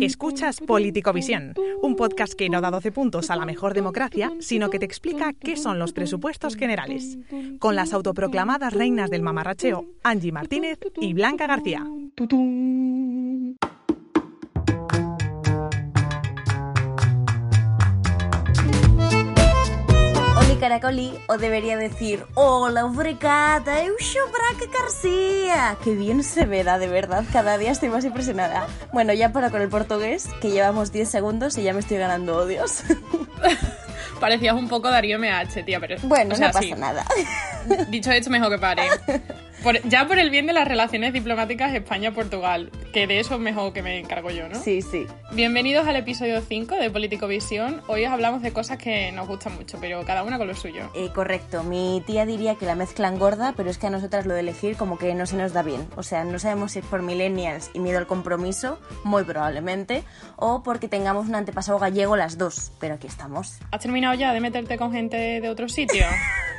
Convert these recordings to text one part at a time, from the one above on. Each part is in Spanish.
Escuchas Visión, un podcast que no da 12 puntos a la mejor democracia, sino que te explica qué son los presupuestos generales, con las autoproclamadas reinas del mamarracheo, Angie Martínez y Blanca García. Caracoli, o debería decir Hola, obrigada, eu sou Braca García. Qué bien se me da, de verdad, cada día estoy más impresionada. Bueno, ya para con el portugués, que llevamos 10 segundos y ya me estoy ganando odios. Parecías un poco Darío MH, tía, pero... Bueno, no pasa nada. Dicho hecho, mejor que pare ya por el bien de las relaciones diplomáticas España-Portugal, que de eso mejor que me encargo yo, ¿no? Sí, sí. Bienvenidos al episodio 5 de Político Visión. Hoy os hablamos de cosas que nos gustan mucho, pero cada una con lo suyo. Eh, correcto. Mi tía diría que la mezclan gorda, pero es que a nosotras lo de elegir como que no se nos da bien. O sea, no sabemos si es por millennials y miedo al compromiso, muy probablemente, o porque tengamos un antepasado gallego las dos, pero aquí estamos. ¿Has terminado ya de meterte con gente de otro sitio?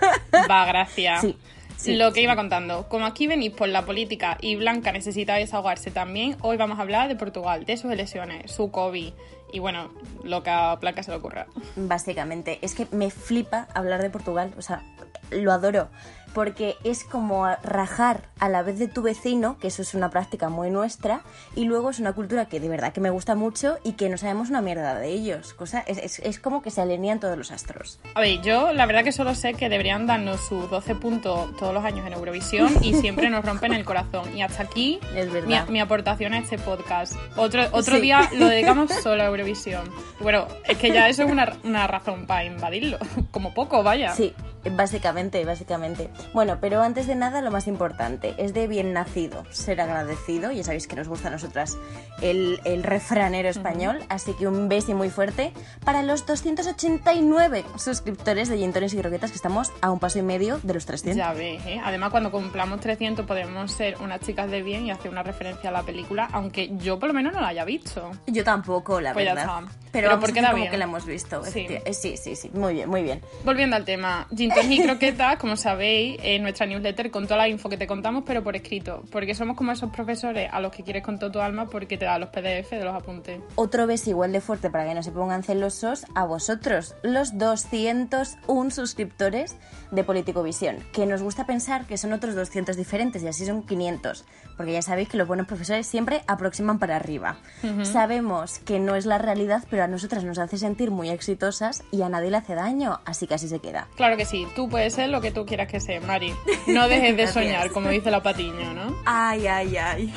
Va, gracias. Sí lo que iba contando. Como aquí venís por la política y Blanca necesita desahogarse también, hoy vamos a hablar de Portugal, de sus elecciones, su COVID y bueno, lo que a Blanca se le ocurra. Básicamente, es que me flipa hablar de Portugal, o sea, lo adoro porque es como rajar a la vez de tu vecino, que eso es una práctica muy nuestra, y luego es una cultura que de verdad que me gusta mucho y que no sabemos una mierda de ellos. Cosa, es, es, como que se alinean todos los astros. A ver, yo la verdad que solo sé que deberían darnos sus 12 puntos todos los años en Eurovisión y siempre nos rompen el corazón. Y hasta aquí es mi, aportación a este podcast. Otro, otro día lo dedicamos solo a Eurovisión. Bueno, es que ya eso es una, una razón para invadirlo, como poco, vaya. Sí, Básicamente, básicamente. Bueno, pero antes de nada, lo más importante es de bien nacido ser agradecido. Ya sabéis que nos gusta a nosotras el, el refranero español, así que un beso muy fuerte para los 289 suscriptores de Gintones y Croquetas, que estamos a un paso y medio de los 300. Ya ves, ¿eh? Además, cuando cumplamos 300 podemos ser unas chicas de bien y hacer una referencia a la película, aunque yo por lo menos no la haya visto. Yo tampoco, la pues verdad. Pero, Pero porque como que la hemos visto. Sí. sí, sí, sí. Muy bien, muy bien. Volviendo al tema, Gintones y Croquetas, como sabéis, en nuestra newsletter con toda la info que te contamos, pero por escrito. Porque somos como esos profesores a los que quieres con todo tu alma porque te da los PDF de los apuntes. Otro beso igual de fuerte para que no se pongan celosos a vosotros, los 201 suscriptores de Político Visión, que nos gusta pensar que son otros 200 diferentes y así son 500, porque ya sabéis que los buenos profesores siempre aproximan para arriba. Sabemos que no es la realidad, pero a nosotras nos hace sentir muy exitosas y a nadie le hace daño, así que así se queda. Claro que sí, tú puedes ser lo que tú quieras que sea, Mari. No dejes de soñar, como dice la patiño, ¿no? Ay, ay, ay.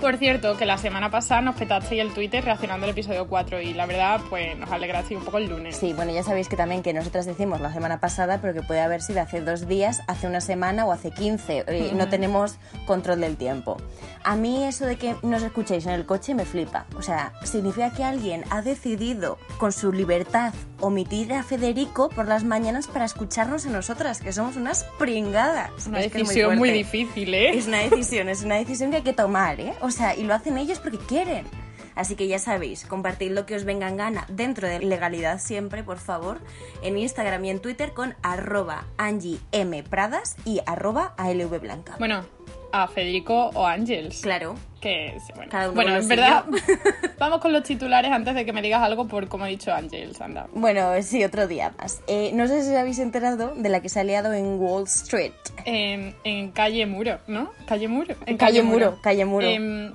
Por cierto, que la semana pasada nos petasteis el Twitter reaccionando al episodio 4 y la verdad, pues nos alegrasteis un poco el lunes. Sí, bueno, ya sabéis que también que nosotras decimos la semana pasada, pero que puede haber sido hace dos días, hace una semana o hace 15. Eh, no tenemos control del tiempo. A mí eso de que nos escuchéis en el coche me flipa. O sea, significa que alguien ha decidido con su libertad omitir a Federico por las mañanas para escucharnos a nosotras, que somos unas pringadas. Una decisión muy, difícil, ¿eh? Es una decisión, es una decisión que hay que tomar, ¿eh? O sea, y lo hacen ellos porque quieren. Así que ya sabéis, compartid lo que os venga en gana dentro de legalidad siempre, por favor, en Instagram y en Twitter con arroba Angie M. Pradas y arroba ALV Blanca. Bueno, a Federico o Ángels. Claro. Que, bueno, bueno en verdad, vamos con los titulares antes de que me digas algo por como he dicho Ángels, anda. Bueno, sí, otro día más. Eh, no sé si os habéis enterado de la que se ha liado en Wall Street. en Calle Muro, ¿no? Calle Muro. En Calle, Muro. Calle Muro.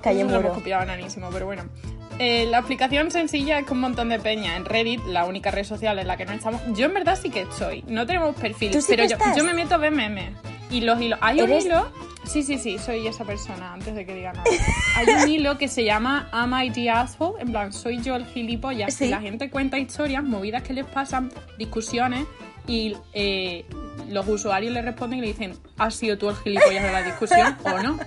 Calle Muro. Lo copiado nanísimo, pero bueno. Eh, la aplicación sencilla es con un montón de peña. En Reddit, la única red social en la que no estamos. Yo en verdad sí que estoy. No tenemos perfil, pero yo, yo, me meto a ver memes. Y los hilos. Hay un hilo Sí, sí, sí, soy esa persona, antes de que diga nada. Hay un hilo que se llama Am I the Asshole? En plan, soy yo el gilipollas. Y la gente cuenta historias, movidas que les pasan, discusiones, y eh, los usuarios le responden y le dicen, ¿has sido tú el gilipollas de la discusión o no?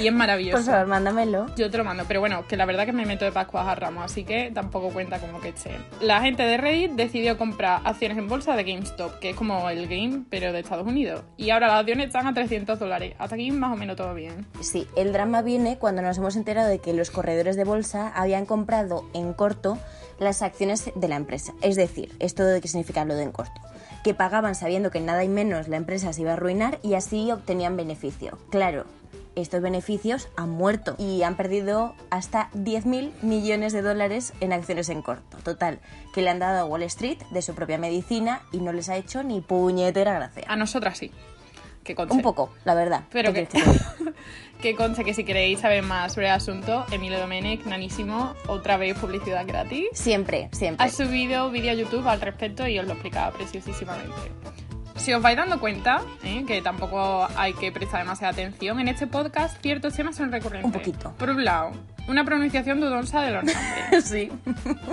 y es maravilloso. Por favor, mándamelo. Yo te lo mando, pero bueno, que la verdad que me meto de Pascuas a Ramos, así que tampoco cuenta como que esté. La gente de Reddit decidió comprar acciones en bolsa de GameStop, que es como el game, pero de Estados Unidos. Y ahora las acciones están a 300 dólares. Hasta aquí más o menos todo bien. Sí, el drama viene cuando nos hemos enterado de que los corredores de bolsa habían comprado en corto las acciones de la empresa. Es decir, ¿esto de qué significa lo de en corto? Que pagaban sabiendo que nada y menos la empresa se iba a arruinar y así obtenían beneficio. Claro, estos beneficios han muerto y han perdido hasta 10.000 millones de dólares en acciones en corto. Total, que le han dado a Wall Street de su propia medicina y no les ha hecho ni puñetera gracia. A nosotras sí. Que Un poco, la verdad. Pero que, que conste que si queréis saber más sobre el asunto, Emilio Domenech, nanísimo, otra vez publicidad gratis. Siempre, siempre. Ha subido vídeo a YouTube al respecto y os lo explicaba preciosísimamente. Si os vais dando cuenta, ¿eh? que tampoco hay que prestar demasiada atención, en este podcast ciertos temas son recurrentes. Un poquito. Por un lado, una pronunciación dudosa de los nombres. sí.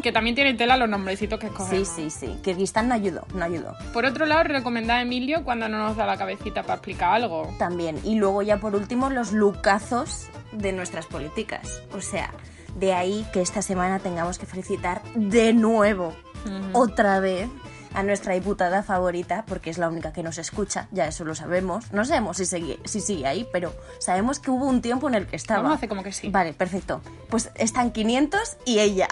Que también tiene tela los nombrecitos que escogemos. Sí, sí, sí. Kirguistán no ayudó, no ayudó. Por otro lado, recomendar a Emilio cuando no nos da la cabecita para explicar algo. También. Y luego ya por último, los lucazos de nuestras políticas. O sea, de ahí que esta semana tengamos que felicitar de nuevo, otra vez, a nuestra diputada favorita, porque es la única que nos escucha, ya eso lo sabemos. No sabemos si sigue, si sigue ahí, pero sabemos que hubo un tiempo en el que estaba. Vamos a hacer como que sí. Vale, perfecto. Pues están 500 y ella.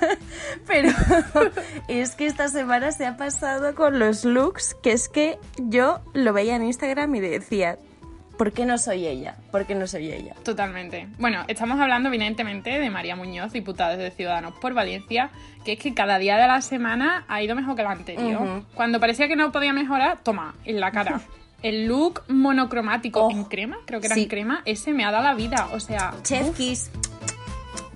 pero es que esta semana se ha pasado con los looks, que es que yo lo veía en Instagram y decía, ¿Por qué no soy ella? ¿Por qué no soy ella? Totalmente. Bueno, estamos hablando evidentemente de María Muñoz, diputada de Ciudadanos por Valencia, que es que cada día de la semana ha ido mejor que el anterior. Cuando parecía que no podía mejorar, toma, en la cara. El look monocromático Oh, en crema, creo que era sí. en crema, ese me ha dado la vida. O sea, Chef Kiss.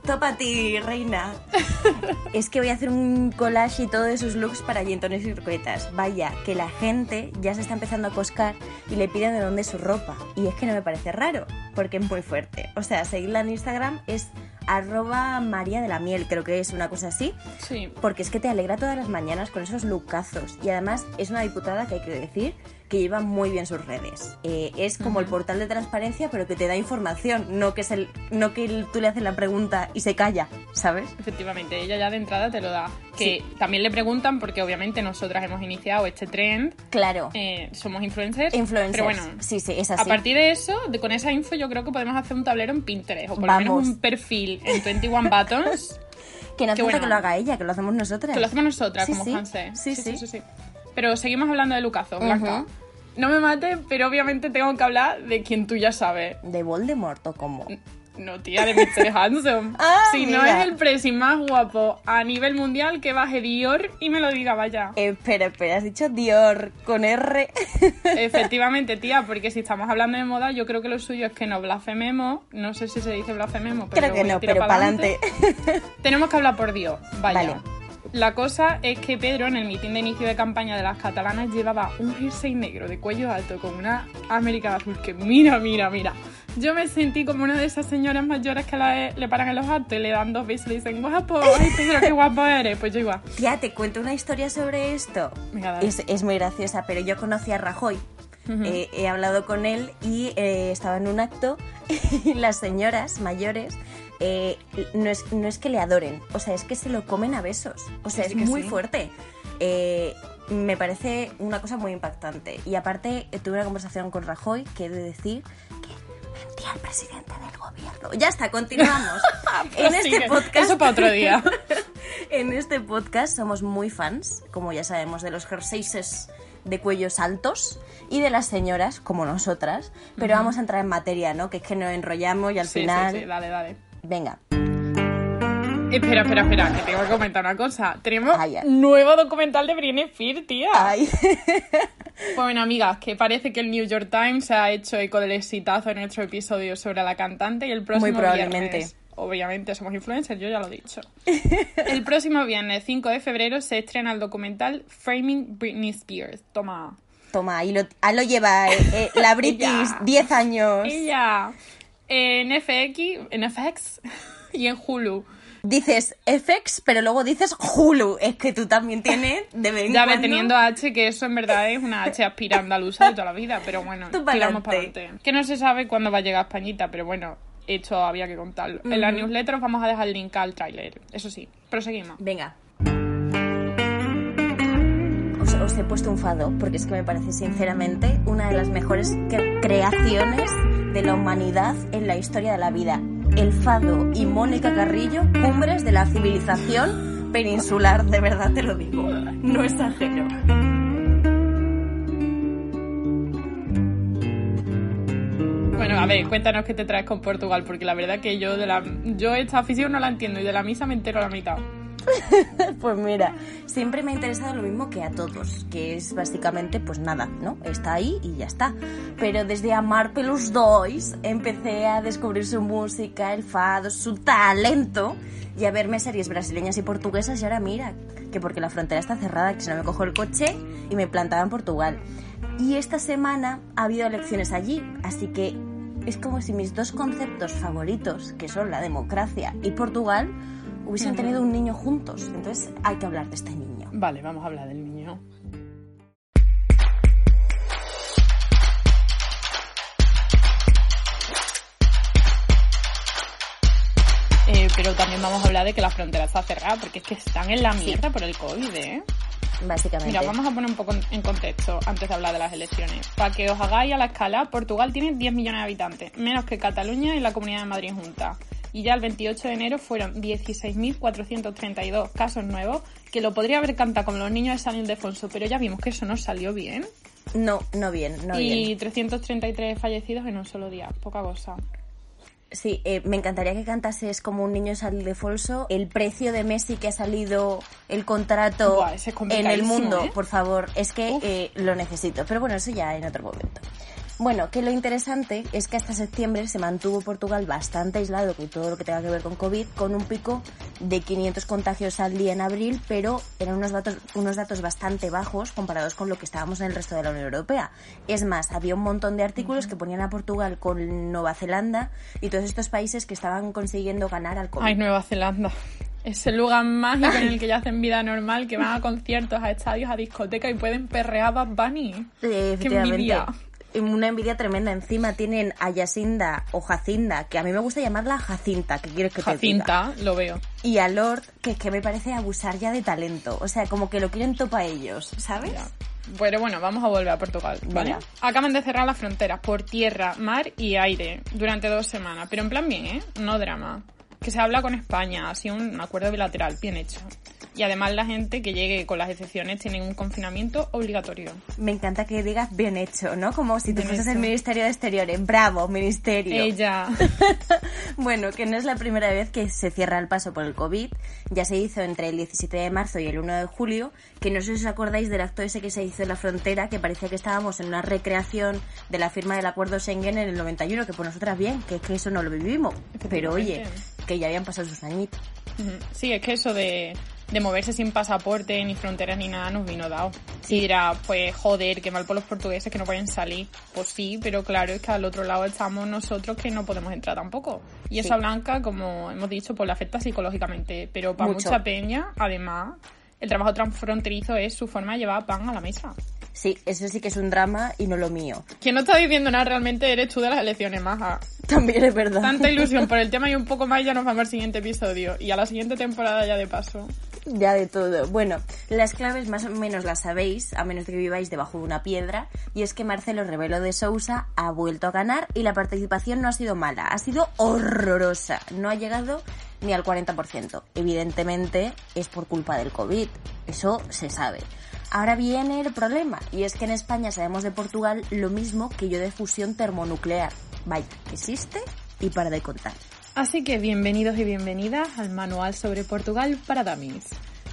Topa ti, reina. es que voy a hacer un collage y todo de sus looks para yentones y croquetas. Vaya, que la gente ya se está empezando a coscar y le piden de dónde es su ropa. Y es que no me parece raro, porque es muy fuerte. O sea, seguirla en Instagram es arroba María de la Miel, creo que es una cosa así. sí. Porque es que te alegra todas las mañanas con esos lookazos. Y además es una diputada que hay que decir que lleva muy bien sus redes. Eh, es como el portal de transparencia, pero que te da información, no que, es el, no que tú le haces la pregunta y se calla, ¿sabes? Efectivamente, ella ya de entrada te lo da. Que también le preguntan, porque obviamente nosotras hemos iniciado este trend, Claro. eh, somos influencers. Influencers. Pero bueno, sí, sí, es así. a partir de eso, de, con esa info, yo creo que podemos hacer un tablero en Pinterest, o por lo menos Vamos. un perfil en 21 Buttons, que no hace falta bueno. que lo haga ella, que lo hacemos nosotras. que lo hacemos nosotras Sí, como sí. fanses. Sí, sí. sí, Pero seguimos hablando de Lucazo, Blanca. No me mates, pero obviamente tengo que hablar de quien tú ya sabes. De Voldemort o como. No, tía, de Mr. Handsome. Ah, si no es el pressing más guapo a nivel mundial, que baje Dior y me lo diga, vaya. Eh, espera, espera, has dicho Dior con R. Efectivamente, tía, porque si estamos hablando de moda, yo creo que lo suyo es que no blasfememos. No sé si se dice blasfememos, pero Creo que no, pero para pa'lante. Tenemos que hablar por Dios, vaya. Vale. La cosa es que Pedro, en el mitin de inicio de campaña de las catalanas, llevaba un jersey negro de cuello alto con una América azul que mira, mira, mira. Yo me sentí como una de esas señoras mayores que la- le paran en los actos y le dan dos besos y le dicen, guapo, ay Pedro, qué guapo eres. Pues yo igual. Tía, te cuento una historia sobre esto. Venga. Es, es muy graciosa, pero yo conocí a Rajoy. Eh, he hablado con él y eh, estaba en un acto y las señoras mayores eh, no, es, no es que le adoren, o sea, es que se lo comen a besos. O sea, Sí, es muy sí. fuerte. Eh, me parece una cosa muy impactante. Y aparte, eh, tuve una conversación con Rajoy que he de decir que mentía al presidente del gobierno. Ya está, continuamos. en este podcast. Eso para otro día. En este podcast somos muy fans, como ya sabemos, de los jerseys de cuellos altos y de las señoras, como nosotras. Pero vamos a entrar en materia, ¿no? Que es que nos enrollamos y al Sí, final. sí, sí, dale, dale. Venga. Espera, espera, espera, que tengo que comentar una cosa. Tenemos Ay, ay. nuevo documental de Britney Spears, tía. Ay. Pues bueno, amigas, que parece que el New York Times se ha hecho eco del exitazo en nuestro episodio sobre la cantante y el próximo Muy probablemente. viernes- obviamente somos influencers, yo ya lo he dicho. el próximo viernes 5 de febrero se estrena el documental Framing Britney Spears. Toma. Toma, ahí lo, lo lleva eh, eh, la British, Ella. 10 años. Ella. En FX, en FX, y en Hulu. Dices FX, pero luego dices Hulu. Es que tú también tienes de vez Ya ve, teniendo H, que eso en verdad es una H aspira andaluza de toda la vida, pero bueno, tiramos para adelante. Que no se sabe cuándo va a llegar a Españita, pero bueno, esto había que contarlo. En la newsletter os vamos a dejar el link al tráiler, eso sí. Proseguimos. Venga. Os, he puesto un fado porque es que me parece sinceramente una de las mejores creaciones de la humanidad en la historia de la vida. El fado y Mónica Carrillo, cumbres de la civilización peninsular, de verdad te lo digo, no exagero. Bueno, a ver, cuéntanos qué te traes con Portugal, porque la verdad que yo de la yo esta afición no la entiendo y de la misa me entero a la mitad. pues mira, siempre me ha interesado lo mismo que a todos, que es básicamente pues nada, ¿no? Está ahí y ya está. Pero desde Amar pelos dois empecé a descubrir su música, el fado, su talento y a verme series brasileñas y portuguesas y ahora mira, que porque la frontera está cerrada, que si no me cojo el coche y me plantaba en Portugal. Y esta semana ha habido elecciones allí, así que es como si mis dos conceptos favoritos, que son la democracia y Portugal, hubiesen tenido un niño juntos. Entonces hay que hablar de este niño. Vale, vamos a hablar del niño. Eh, pero también vamos a hablar de que la frontera está cerrada, porque es que están en la mierda por el COVID, ¿eh? Básicamente. Mira, vamos a poner un poco en contexto antes de hablar de las elecciones. Para que os hagáis a la escala, Portugal tiene 10 millones de habitantes, menos que Cataluña y la Comunidad de Madrid junta y ya el 28 de enero fueron 16.432 casos nuevos, que lo podría haber cantado como los niños de San Ildefonso, pero ya vimos que eso no salió bien. No, no bien, no y bien. Y 333 fallecidos en un solo día, poca cosa. Sí, eh, me encantaría que cantases como un niño de San Ildefonso el precio de Messi que ha salido el contrato en el mundo, ¿eh? por favor. Es que eh, lo necesito, pero bueno, eso ya en otro momento. Bueno, que lo interesante es que hasta septiembre se mantuvo Portugal bastante aislado con todo lo que tenga que ver con COVID, con un pico de 500 contagios al día en abril, pero eran unos datos, unos datos bastante bajos comparados con lo que estábamos en el resto de la Unión Europea. Es más, había un montón de artículos que ponían a Portugal con Nueva Zelanda y todos estos países que estaban consiguiendo ganar al COVID. Ay, Nueva Zelanda. Es el lugar mágico en el que ya hacen vida normal, que van a conciertos, a estadios, a discotecas y pueden perrear a Bad Bunny. ¡Qué envidia! Una envidia tremenda. Encima tienen a Yacinda o Jacinda, que a mí me gusta llamarla Jacinta, que quieres que te Jacinta, lo veo. Y a Lord, que es que me parece abusar ya de talento. O sea, como que lo quieren topa ellos, ¿sabes? Bueno, bueno, vamos a volver a Portugal, ¿vale? Acaban de cerrar las fronteras por tierra, mar y aire durante dos semanas, pero en plan bien, ¿eh? No drama. Que se habla con España, así un acuerdo bilateral, bien hecho. Y además la gente que llegue con las excepciones tiene un confinamiento obligatorio. Me encanta que digas bien hecho, ¿no? Como si tú fueses el Ministerio de Exteriores. Bravo, Ministerio. Ella. bueno, que no es la primera vez que se cierra el paso por el COVID. Ya se hizo entre el 17 de marzo y el 1 de julio. Que no sé si os acordáis del acto ese que se hizo en la frontera, que parecía que estábamos en una recreación de la firma del acuerdo Schengen en el 91, que por nosotras bien, que es que eso no lo vivimos. Pero oye, que ya habían pasado sus añitos. Sí, es que eso de de moverse sin pasaporte, ni fronteras, ni nada, nos vino dado. Y dirá, pues joder, qué mal por los portugueses que no pueden salir. Pues sí, pero claro, es que al otro lado estamos nosotros que no podemos entrar tampoco. Y esa blanca, como hemos dicho, pues la afecta psicológicamente. Pero para mucha peña, además, el trabajo transfronterizo es su forma de llevar pan a la mesa. Sí, eso sí que es un drama y no lo mío. Quien no está diciendo nada realmente eres tú de las elecciones, maja. También es verdad. Tanta ilusión por el tema y un poco más ya nos vamos al siguiente episodio. Y a la siguiente temporada ya de paso. Ya de todo. Bueno, las claves más o menos las sabéis, a menos de que viváis debajo de una piedra, y es que Marcelo Rebelo de Sousa ha vuelto a ganar y la participación no ha sido mala, ha sido horrorosa. No ha llegado ni al 40%. Evidentemente es por culpa del COVID, eso se sabe. Ahora viene el problema, y es que en España sabemos de Portugal lo mismo que yo de fusión termonuclear. Vaya, existe y para de contar. Así que bienvenidos y bienvenidas al manual sobre Portugal para Dummies.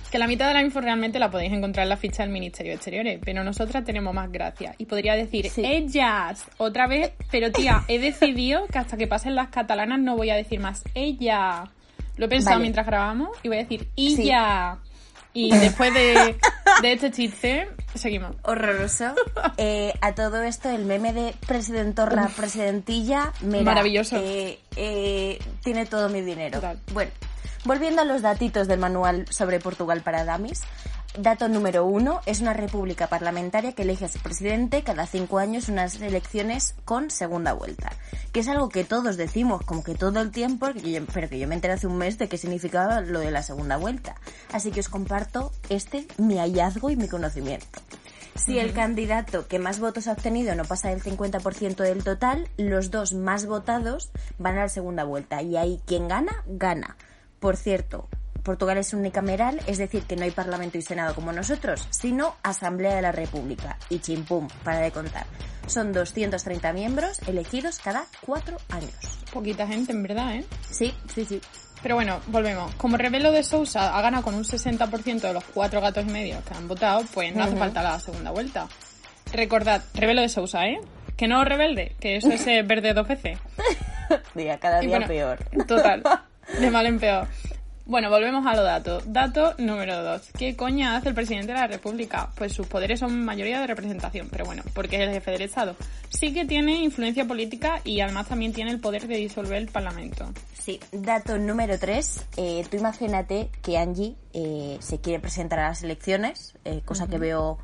Que la mitad de la info realmente la podéis encontrar en la ficha del Ministerio de Exteriores, pero nosotras tenemos más gracia. Y podría decir, ellas, otra vez, pero tía, he decidido que hasta que pasen las catalanas no voy a decir más ella. Lo he pensado mientras grabamos y voy a decir ella. Y después de de este chiste, seguimos. Horroroso. Eh, a todo esto, el meme de presidentorra, presidentilla, maravilloso. Eh, eh, tiene todo mi dinero. Bueno, volviendo a los datitos del manual sobre Portugal para Damis. Dato número uno, es una república parlamentaria que elige a su presidente cada cinco años unas elecciones con segunda vuelta. Que es algo que todos decimos como que todo el tiempo, pero que yo me enteré hace un mes de qué significaba lo de la segunda vuelta. Así que os comparto este, mi hallazgo y mi conocimiento. Si el candidato que más votos ha obtenido no pasa del 50% del total, los dos más votados van a la segunda vuelta. Y ahí quien gana, gana. Por cierto, Portugal es unicameral, es decir, que no hay Parlamento y Senado como nosotros, sino Asamblea de la República. Y chimpum, para de contar. Son 230 miembros elegidos cada cuatro años. Poquita gente, en verdad, ¿eh? Sí, sí, sí. Pero bueno, volvemos. Como Revelo de Sousa ha ganado con un 60% de los cuatro gatos y medio que han votado, pues no hace falta la segunda vuelta. Recordad, Revelo de Sousa, ¿eh? Que no rebelde, que eso es eh, verde dos veces. Día, cada día peor. Total. De mal en peor. Bueno, volvemos a los datos. Dato número dos. ¿Qué coña hace el presidente de la República? Pues sus poderes son mayoría de representación, pero bueno, porque es el jefe del Estado. Sí que tiene influencia política y además también tiene el poder de disolver el Parlamento. Sí, dato número tres. Eh, tú imagínate que Angie eh, se quiere presentar a las elecciones, eh, cosa que veo...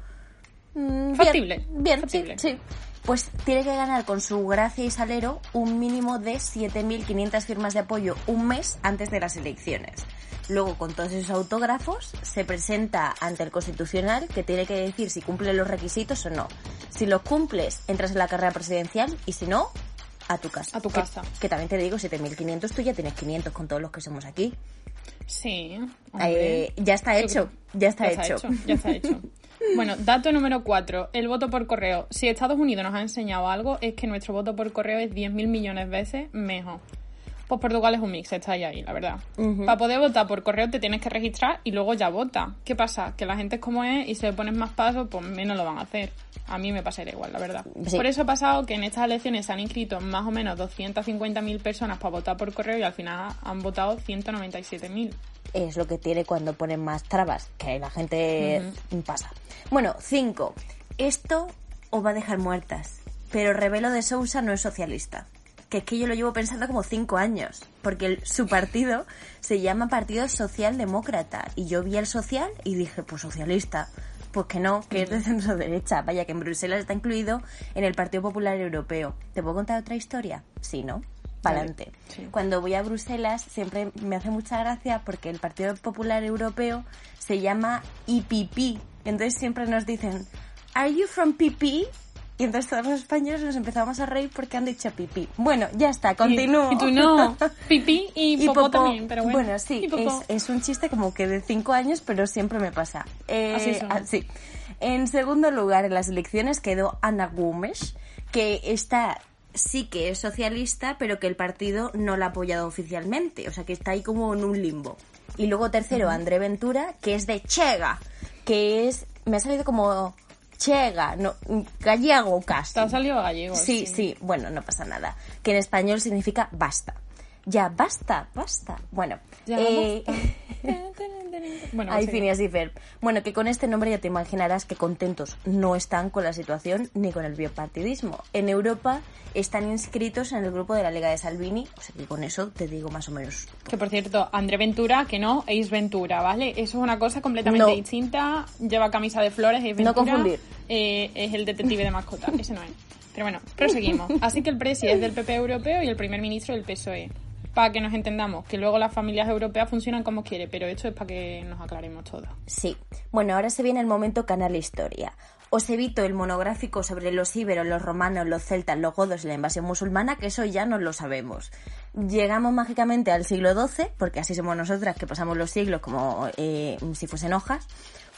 Mm, Factible. Bien, Factible. sí pues tiene que ganar con su gracia y salero un mínimo de 7.500 firmas de apoyo un mes antes de las elecciones. Luego, con todos esos autógrafos, se presenta ante el Constitucional que tiene que decir si cumple los requisitos o no. Si los cumples, entras en la carrera presidencial y si no, a tu casa. A tu casa. Que, también te digo, 7.500, tú ya tienes 500 con todos los que somos aquí. Sí. Eh, ya está hecho, ya está, hecho. Ya está hecho. Bueno, dato número cuatro, el voto por correo. Si Estados Unidos nos ha enseñado algo, es que nuestro voto por correo es 10.000 millones de veces mejor. Pues Portugal es un mix, está ahí, ahí la verdad. Para poder votar por correo te tienes que registrar y luego ya vota. ¿Qué pasa? Que la gente es como es y si le pones más pasos, pues menos lo van a hacer. A mí me pasaría igual, la verdad. Por eso ha pasado que en estas elecciones se han inscrito más o menos 250.000 personas para votar por correo y al final han votado 197.000 es lo que tiene cuando ponen más trabas, que la gente pasa. Bueno, cinco. Esto os va a dejar muertas, pero Revelo de Sousa no es socialista. Que es que yo lo llevo pensando como cinco años, porque su partido se llama Partido Socialdemócrata, y yo vi el social y dije, pues socialista. Pues que no, que es de centro derecha. Vaya, que en Bruselas está incluido en el Partido Popular Europeo. ¿Te puedo contar otra historia? Sí, ¿no? Para adelante. Cuando voy a Bruselas siempre me hace mucha gracia porque el Partido Popular Europeo se llama IPP. Entonces siempre nos dicen, ¿Are you from PP? Y entonces todos los españoles nos empezamos a reír porque han dicho pipí. Bueno, ya está, continúo. Y, tú no. Pipí y, popó, también, pero bueno. Bueno, sí, es, es, un chiste como que de cinco años, pero siempre me pasa. Eh, así En segundo lugar, en las elecciones quedó Ana Gómez, que está sí que es socialista, pero que el partido no la ha apoyado oficialmente. O sea, que está ahí como en un limbo. Y luego tercero, André Ventura, que es de Chega, que es... Me ha salido como Chega, no, gallego casi. Te ha salido gallego. Sí, sí, bueno, no pasa nada. Que en español significa basta. Ya, basta, basta. Bueno, eh, bueno, Phineas y Bueno, que con este nombre ya te imaginarás que contentos no están con la situación ni con el biopartidismo. En Europa están inscritos en el grupo de la Liga de Salvini, o sea que con eso te digo más o menos. Que por cierto, André Ventura, que no, Ace Ventura, ¿vale? Eso es una cosa completamente distinta. Lleva camisa de flores, Ace Ventura. No confundir. Eh, es el detective de mascota, ese no es. Pero bueno, proseguimos. Así que el presidente es del PP europeo y el primer ministro del PSOE para que nos entendamos, que luego las familias europeas funcionan como quiere, pero esto es para que nos aclaremos todo. Sí. Bueno, ahora se viene el momento Canal Historia. Os evito el monográfico sobre los íberos, los romanos, los celtas, los godos y la invasión musulmana, que eso ya no lo sabemos. Llegamos mágicamente al siglo XII, porque así somos nosotras, que pasamos los siglos como eh, si fuesen hojas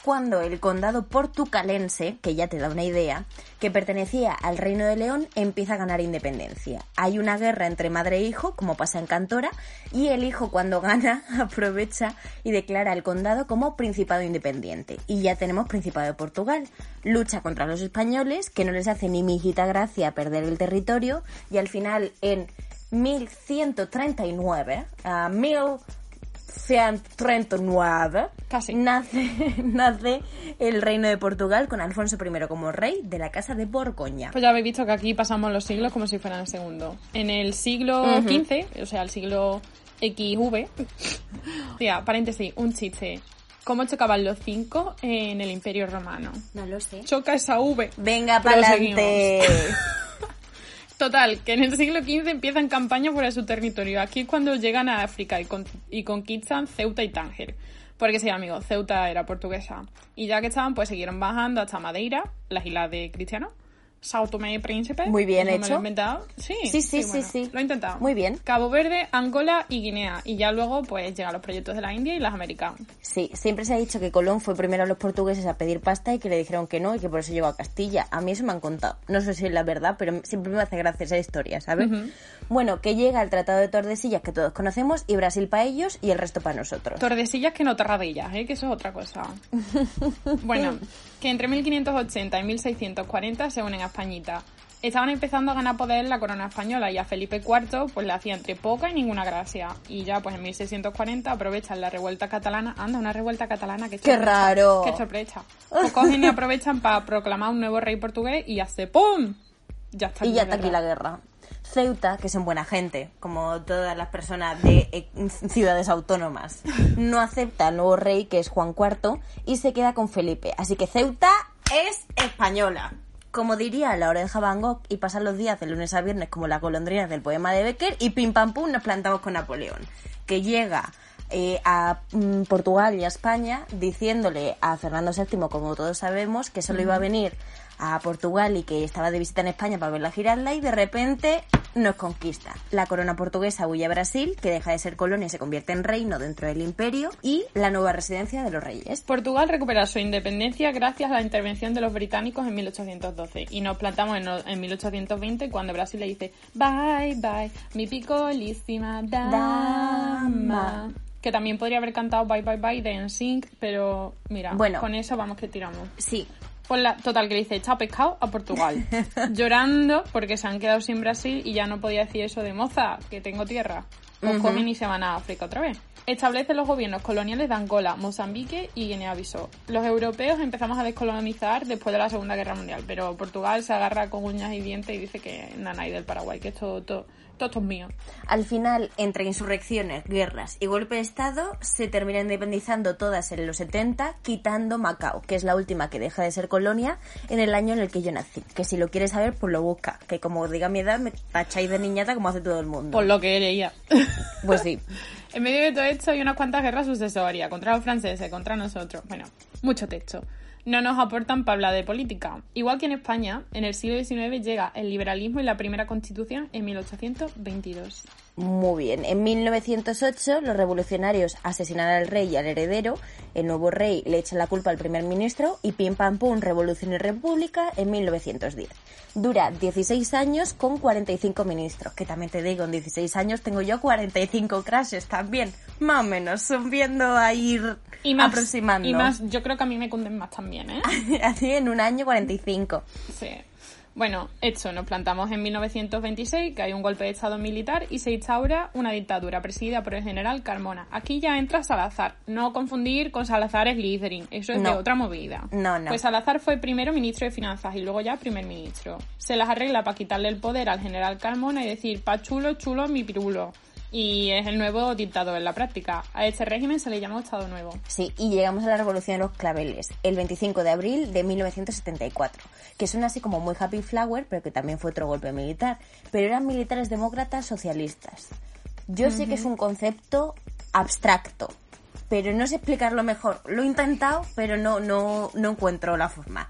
cuando el condado portucalense, que ya te da una idea, que pertenecía al Reino de León, empieza a ganar independencia. Hay una guerra entre madre e hijo, como pasa en Cantora, y el hijo cuando gana aprovecha y declara el condado como Principado Independiente. Y ya tenemos Principado de Portugal. Lucha contra los españoles, que no les hace ni mijita gracia perder el territorio, y al final en 1139, a 1939 Casi. Nace, nace el reino de Portugal con Alfonso I como rey de la casa de Borgoña. Pues ya habéis visto que aquí pasamos los siglos como si fueran el segundo. En el siglo XV, o sea, el siglo XV, tía, paréntesis, un chiste. ¿Cómo chocaban los cinco en el Imperio Romano? No lo sé. Choca esa V. Venga, para adelante. Total, que en el siglo XV empiezan campañas por su territorio. Aquí es cuando llegan a África y, y conquistan Ceuta y Tánger. Porque sí, amigos, Ceuta era portuguesa. Y ya que estaban, pues siguieron bajando hasta Madeira, las islas de Cristiano Sao Tomé y Príncipe. Muy bien hecho. lo he inventado? Sí, sí, sí, sí, sí, Lo he intentado. Muy bien. Cabo Verde, Angola y Guinea. Y ya luego, pues, llegan los proyectos de la India y las Américas. Sí, siempre se ha dicho que Colón fue primero a los portugueses a pedir pasta y que le dijeron que no y que por eso llegó a Castilla. A mí eso me han contado. No sé si es la verdad, pero siempre me hace gracia esa historia, ¿sabes? Bueno, que llega el Tratado de Tordesillas que todos conocemos y Brasil para ellos y el resto para nosotros. Tordesillas que no Tarradillas, ¿eh? Que eso es otra cosa. bueno, que entre 1580 y 1640 se unen a Españita estaban empezando a ganar poder la corona española y a Felipe IV pues le hacía entre poca y ninguna gracia. Y ya pues en 1640 aprovechan la revuelta catalana. Anda, una revuelta catalana que ¡Qué raro! ¡Qué sorpresa! Pues cogen y aprovechan para proclamar un nuevo rey portugués y hace ¡pum! Ya está y ya está aquí la guerra. Ceuta, que son buena gente, como todas las personas de eh, ciudades autónomas, no acepta al nuevo rey, que es Juan IV, y se queda con Felipe. Así que Ceuta es española. Como diría la oreja Van Gogh, y pasan los días de lunes a viernes como las golondrinas del poema de Becker, y pim pam pum nos plantamos con Napoleón, que llega eh, a mm, Portugal y a España diciéndole a Fernando VII, como todos sabemos, que solo iba a venir a Portugal y que estaba de visita en España para verla girarla y de repente nos conquista. La corona portuguesa huye a Brasil, que deja de ser colonia y se convierte en reino dentro del imperio, y la nueva residencia de los reyes. Portugal recupera su independencia gracias a la intervención de los británicos en 1812 y nos plantamos en, 1820 cuando Brasil le dice bye bye, mi picolísima dama. Que también podría haber cantado Bye Bye Bye de NSYNC, pero mira, bueno, con eso vamos que tiramos. Sí, pues la, total, que le dice, chao pescado a Portugal. Llorando porque se han quedado sin Brasil y ya no podía decir eso de moza, que tengo tierra. Pues comen y se van a África otra vez. Establece los gobiernos coloniales de Angola, Mozambique y Guinea-Bissau. Los europeos empezamos a descolonizar después de la Segunda Guerra Mundial, pero Portugal se agarra con uñas y dientes y dice que nada, y del Paraguay, que esto todo, todo mío. Al final, entre insurrecciones, guerras y golpe de Estado, se terminan independizando todas en los 70, quitando Macao, que es la última que deja de ser colonia en el año en el que yo nací. Que si lo quieres saber, pues lo busca. Que como diga mi edad, me tacháis de niñata como hace todo el mundo. Por lo que leía. Pues sí. en medio de todo esto hay unas cuantas guerras sucesorias contra los franceses, contra nosotros. Bueno, mucho texto no nos aportan para hablar de política. Igual que en España, en el siglo XIX llega el liberalismo y la primera constitución en 1822. Muy bien. En 1908 los revolucionarios asesinan al rey y al heredero. El nuevo rey le echa la culpa al primer ministro y pim pam pum, revolución y república en 1910. Dura 16 años con 45 ministros. Que también te digo, en 16 años tengo yo 45 crashes también. Más o menos, subiendo a ir y más, aproximando. Y más, yo creo que a mí me cunden más también, ¿eh? Así en un año 45. Sí. Bueno, hecho, nos plantamos en 1926, que hay un golpe de Estado militar y se instaura una dictadura presidida por el general Carmona. Aquí ya entra Salazar. No confundir con Salazar Slytherin, eso es de otra movida. No, no. Pues Salazar fue primero ministro de Finanzas y luego ya primer ministro. Se las arregla para quitarle el poder al general Carmona y decir, pa chulo, chulo, mi pirulo y es el nuevo dictador en la práctica. A este régimen se le llamó Estado Nuevo. Sí, y llegamos a la Revolución de los Claveles, el 25 de abril de 1974, que suena así como muy happy flower, pero que también fue otro golpe militar. Pero eran militares demócratas socialistas. Yo sé que es un concepto abstracto, pero no sé explicarlo mejor. Lo he intentado, pero no, no, no encuentro la forma.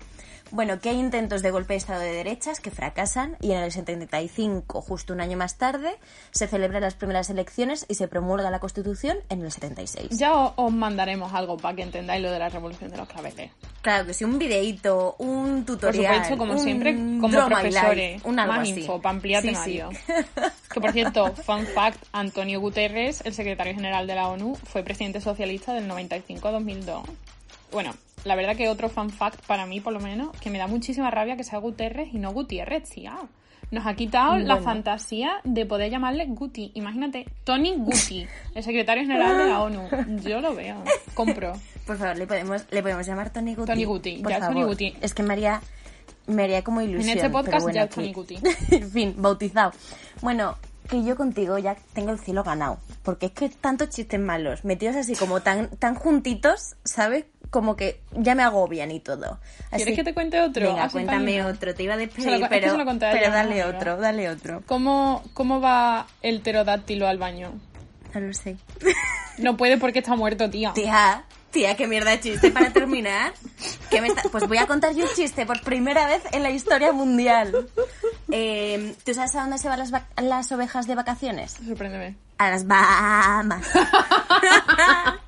Bueno, que hay intentos de golpe de Estado de derechas que fracasan y en el 75, justo un año más tarde, se celebran las primeras elecciones y se promulga la Constitución en el 76. Ya os mandaremos algo para que entendáis lo de la Revolución de los Claveles. Claro que sí, un videíto, un tutorial. Por supuesto, como siempre, como profesores. una más info para ampliar temario. que por cierto, fun fact, Antonio Guterres, el secretario general de la ONU, fue presidente socialista del 95 a 2002. Bueno, la verdad que otro fan fact para mí, por lo menos, que me da muchísima rabia que sea Guterres y no Gutiérrez, tía. nos ha quitado la fantasía de poder llamarle Guti. Imagínate, Tony Guti, el secretario general de la ONU. Yo lo veo, compro. Por favor, le podemos, le podemos llamar Tony Guti. Tony Guti, ya es Tony Guti. Es que me haría, me haría como ilusión. En este podcast ya es Tony Guti. en fin, bautizado. Bueno, que yo contigo ya tengo el cielo ganado. Porque es que tantos chistes malos, metidos así como tan, tan juntitos, ¿sabes? Como que ya me agobian y todo. ¿Quieres que te cuente otro? Venga, cuéntame otro. Te iba a despedir, pero, pero dale otro, dale otro. ¿Cómo, ¿Cómo va el pterodáctilo al baño? No lo sé. No puede porque está muerto, tía. Tía, tía, qué mierda de chiste para terminar. Pues voy a contar yo un chiste por primera vez en la historia mundial. Eh, ¿Tú sabes a dónde se van las, las ovejas de vacaciones? Sorpréndeme. A las Bahamas.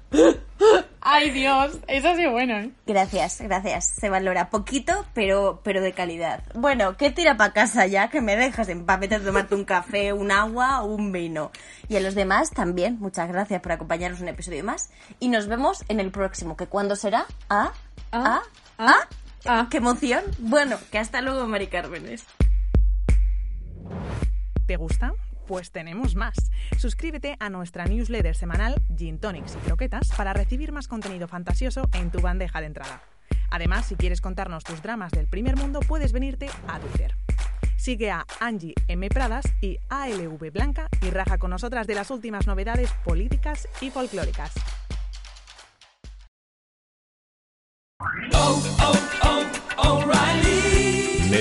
Ay, Dios, eso ha sido bueno, ¿eh? Gracias, gracias. Se valora poquito, pero, pero de calidad. Bueno, ¿qué tira para casa ya? Que me dejas en paz, vete a tomarte un café, un agua o un vino. Y a los demás también, muchas gracias por acompañarnos un episodio más. Y nos vemos en el próximo, que cuándo será? ¿Ah? ¿Ah? ¿Ah? ¿Ah? ¡Qué emoción! Bueno, que hasta luego, Mari Cármenes. ¿Te gusta? Pues tenemos más. Suscríbete a nuestra newsletter semanal Gin Tonics y Croquetas para recibir más contenido fantasioso en tu bandeja de entrada. Además, si quieres contarnos tus dramas del primer mundo, puedes venirte a Twitter. Sigue a Angie M. Pradas y ALV Blanca y raja con nosotras de las últimas novedades políticas y folclóricas.